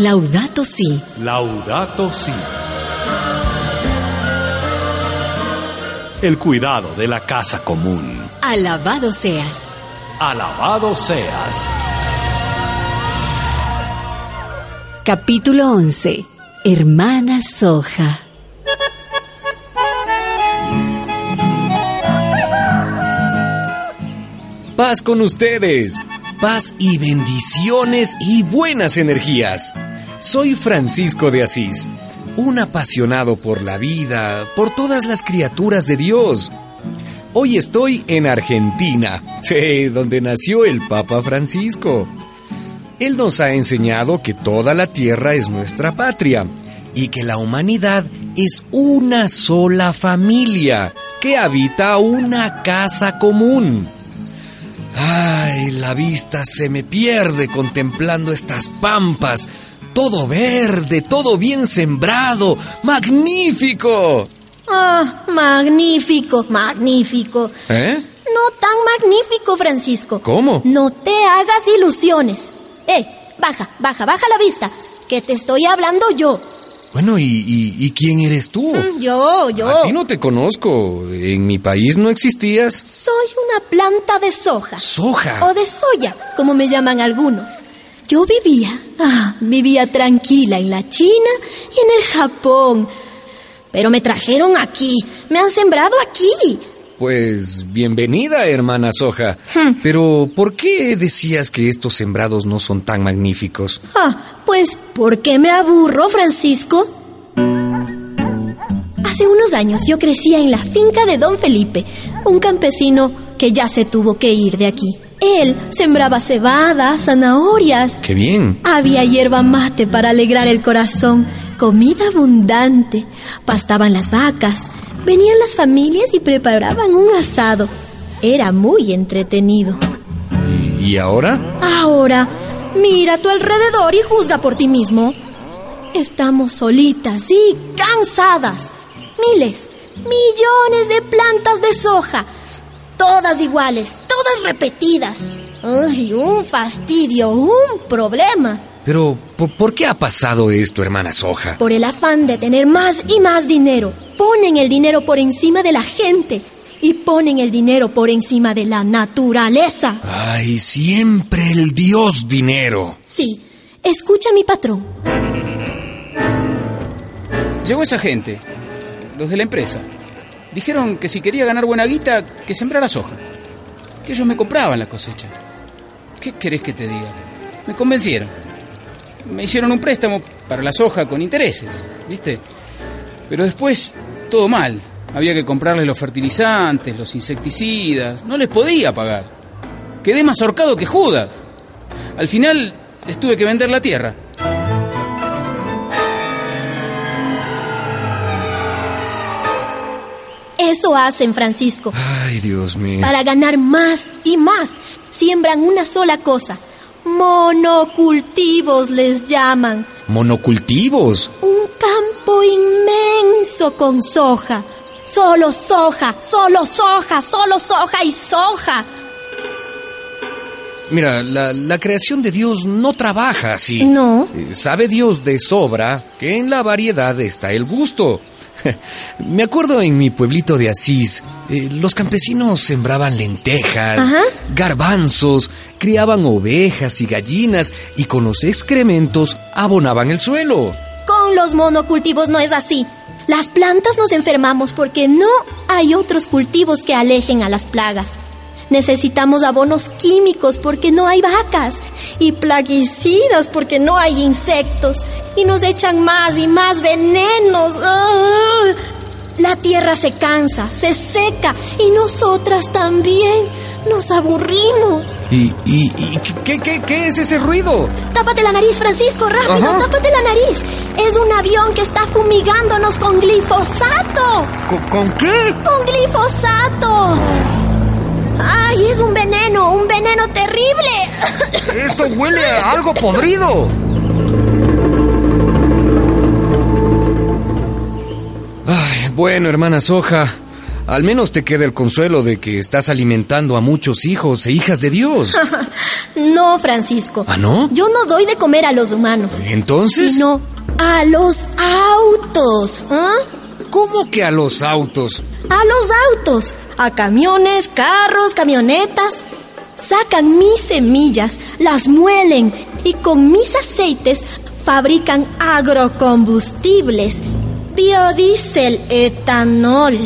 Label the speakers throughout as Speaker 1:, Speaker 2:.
Speaker 1: Laudato Si.
Speaker 2: Laudato Si. El cuidado de la casa común.
Speaker 1: Alabado seas.
Speaker 2: Alabado seas.
Speaker 1: Capítulo 11. Hermana Soja.
Speaker 3: Paz con ustedes. Paz y bendiciones y buenas energías. Soy Francisco de Asís, un apasionado por la vida, por todas las criaturas de Dios. Hoy estoy en Argentina, donde nació el Papa Francisco. Él nos ha enseñado que toda la tierra es nuestra patria y que la humanidad es una sola familia que habita una casa común. Ay, la vista se me pierde contemplando estas pampas. Todo verde, todo bien sembrado. ¡Magnífico!
Speaker 4: Ah, magnífico, magnífico.
Speaker 3: ¿Eh?
Speaker 4: No tan magnífico, Francisco.
Speaker 3: ¿Cómo?
Speaker 4: No te hagas ilusiones. Eh, baja, baja, baja la vista, que te estoy hablando yo.
Speaker 3: Bueno, ¿y, y, y quién eres tú?
Speaker 4: Mm, Yo, yo.
Speaker 3: A ti no te conozco. En mi país no existías.
Speaker 4: Soy una planta de soja.
Speaker 3: Soja.
Speaker 4: O de soya, como me llaman algunos. Yo vivía, ah, vivía tranquila en la China y en el Japón. Pero me trajeron aquí, me han sembrado aquí.
Speaker 3: Pues bienvenida, hermana Soja.
Speaker 4: Hmm.
Speaker 3: Pero, ¿por qué decías que estos sembrados no son tan magníficos?
Speaker 4: Ah, pues, ¿por qué me aburro, Francisco? Hace unos años yo crecía en la finca de don Felipe, un campesino que ya se tuvo que ir de aquí. Él sembraba cebada, zanahorias.
Speaker 3: ¡Qué bien!
Speaker 4: Había hierba mate para alegrar el corazón, comida abundante. Pastaban las vacas, venían las familias y preparaban un asado. Era muy entretenido.
Speaker 3: ¿Y ahora?
Speaker 4: Ahora, mira a tu alrededor y juzga por ti mismo. Estamos solitas y cansadas. Miles, millones de plantas de soja. Todas iguales, todas repetidas. Ay, un fastidio, un problema.
Speaker 3: Pero, ¿por, por qué ha pasado esto, hermana Soja?
Speaker 4: Por el afán de tener más y más dinero. Ponen el dinero por encima de la gente. Y ponen el dinero por encima de la naturaleza.
Speaker 3: Ay, siempre el Dios dinero.
Speaker 4: Sí, escucha a mi patrón.
Speaker 5: Llegó esa gente, los de la empresa. Dijeron que si quería ganar buena guita, que sembrara soja. Que ellos me compraban la cosecha. ¿Qué querés que te diga? Me convencieron. Me hicieron un préstamo para la soja con intereses, ¿viste? Pero después, todo mal. Había que comprarles los fertilizantes, los insecticidas. No les podía pagar. Quedé más ahorcado que Judas. Al final, les tuve que vender la tierra.
Speaker 4: Eso hacen, Francisco.
Speaker 3: Ay, Dios mío.
Speaker 4: Para ganar más y más, siembran una sola cosa. Monocultivos les llaman.
Speaker 3: ¿Monocultivos?
Speaker 4: Un campo inmenso con soja. Solo soja, solo soja, solo soja y soja.
Speaker 3: Mira, la, la creación de Dios no trabaja así.
Speaker 4: No.
Speaker 3: Eh, Sabe Dios de sobra que en la variedad está el gusto. Me acuerdo en mi pueblito de Asís, eh, los campesinos sembraban lentejas,
Speaker 4: Ajá.
Speaker 3: garbanzos, criaban ovejas y gallinas y con los excrementos abonaban el suelo.
Speaker 4: Con los monocultivos no es así. Las plantas nos enfermamos porque no hay otros cultivos que alejen a las plagas. Necesitamos abonos químicos porque no hay vacas y plaguicidas porque no hay insectos y nos echan más y más venenos. La tierra se cansa, se seca y nosotras también nos aburrimos.
Speaker 3: ¿Y, y, y ¿qué, qué, qué es ese ruido?
Speaker 4: Tápate la nariz, Francisco, rápido,
Speaker 3: Ajá.
Speaker 4: tápate la nariz. Es un avión que está fumigándonos con glifosato.
Speaker 3: ¿Con, con qué?
Speaker 4: ¡Con glifosato! ¡Ay, es un veneno! ¡Un veneno terrible!
Speaker 3: Esto huele a algo podrido. Ay, bueno, hermana Soja, Al menos te queda el consuelo de que estás alimentando a muchos hijos e hijas de Dios.
Speaker 4: no, Francisco.
Speaker 3: ¿Ah, no?
Speaker 4: Yo no doy de comer a los humanos.
Speaker 3: ¿Entonces?
Speaker 4: Sino a los autos. ¿ah?
Speaker 3: ¿Cómo que a los autos?
Speaker 4: A los autos. A camiones, carros, camionetas. Sacan mis semillas, las muelen y con mis aceites fabrican agrocombustibles, biodiesel, etanol.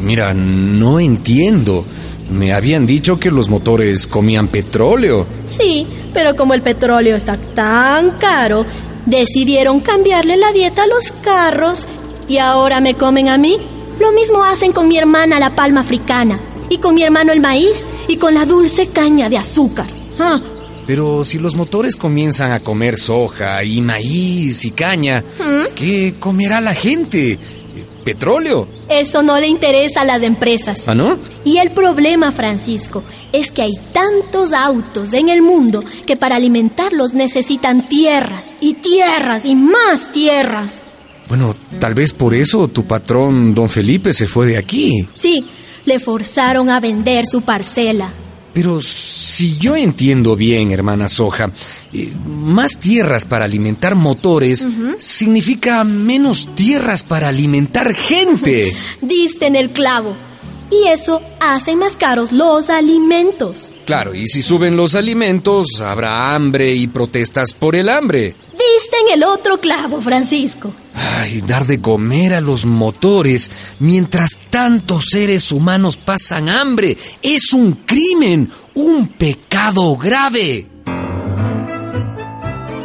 Speaker 3: Mira, no entiendo. Me habían dicho que los motores comían petróleo.
Speaker 4: Sí, pero como el petróleo está tan caro, decidieron cambiarle la dieta a los carros y ahora me comen a mí. Lo mismo hacen con mi hermana la palma africana y con mi hermano el maíz y con la dulce caña de azúcar. Ah,
Speaker 3: Pero si los motores comienzan a comer soja y maíz y caña, ¿qué comerá la gente? ¿Petróleo?
Speaker 4: Eso no le interesa a las empresas.
Speaker 3: ¿Ah, no?
Speaker 4: Y el problema, Francisco, es que hay tantos autos en el mundo que para alimentarlos necesitan tierras y tierras y más tierras.
Speaker 3: Bueno, tal vez por eso tu patrón, don Felipe, se fue de aquí.
Speaker 4: Sí, le forzaron a vender su parcela.
Speaker 3: Pero si yo entiendo bien, hermana Soja, eh, más tierras para alimentar motores significa menos tierras para alimentar gente.
Speaker 4: Diste en el clavo. Y eso hace más caros los alimentos.
Speaker 3: Claro, y si suben los alimentos, habrá hambre y protestas por el hambre.
Speaker 4: Diste en el otro clavo, Francisco.
Speaker 3: Ay, dar de comer a los motores mientras tantos seres humanos pasan hambre es un crimen, un pecado grave.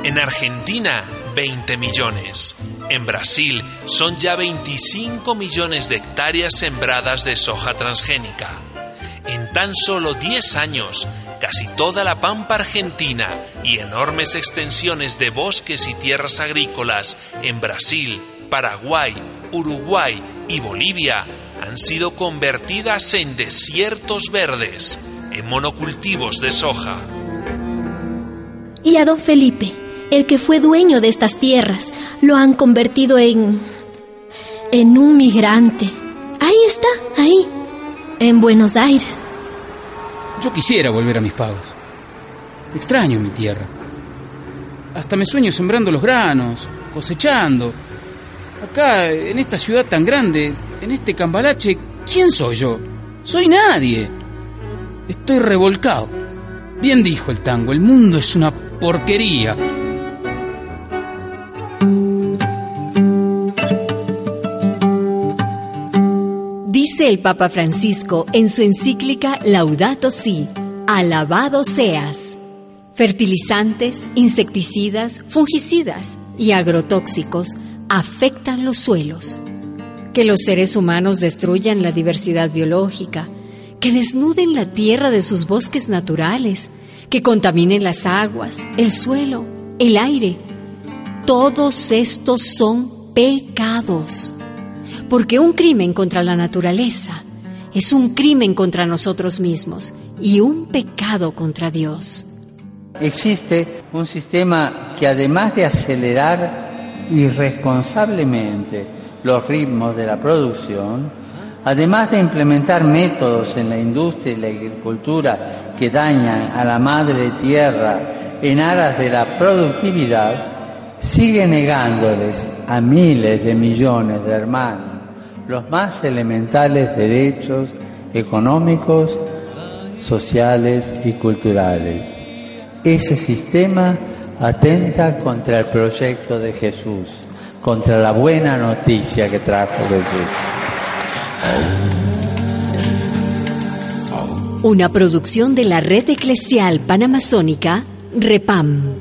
Speaker 2: En Argentina, 20 millones. En Brasil son ya 25 millones de hectáreas sembradas de soja transgénica. En tan solo 10 años, casi toda la pampa argentina y enormes extensiones de bosques y tierras agrícolas en Brasil, Paraguay, Uruguay y Bolivia han sido convertidas en desiertos verdes, en monocultivos de soja.
Speaker 4: Y a don Felipe, el que fue dueño de estas tierras, lo han convertido en... en un migrante. Ahí está, ahí, en Buenos Aires.
Speaker 5: Yo quisiera volver a mis pagos. Extraño mi tierra. Hasta me sueño sembrando los granos, cosechando. Acá, en esta ciudad tan grande, en este cambalache, ¿quién soy yo? Soy nadie. Estoy revolcado. Bien dijo el tango, el mundo es una porquería.
Speaker 1: El Papa Francisco en su encíclica Laudato Si, alabado seas. Fertilizantes, insecticidas, fungicidas y agrotóxicos afectan los suelos. Que los seres humanos destruyan la diversidad biológica, que desnuden la tierra de sus bosques naturales, que contaminen las aguas, el suelo, el aire. Todos estos son pecados. Porque un crimen contra la naturaleza es un crimen contra nosotros mismos y un pecado contra Dios.
Speaker 6: Existe un sistema que además de acelerar irresponsablemente los ritmos de la producción, además de implementar métodos en la industria y la agricultura que dañan a la madre tierra en aras de la productividad, sigue negándoles a miles de millones de hermanos los más elementales derechos económicos, sociales y culturales. Ese sistema atenta contra el proyecto de Jesús, contra la buena noticia que trajo Jesús.
Speaker 1: Una producción de la Red Eclesial Panamazónica, REPAM.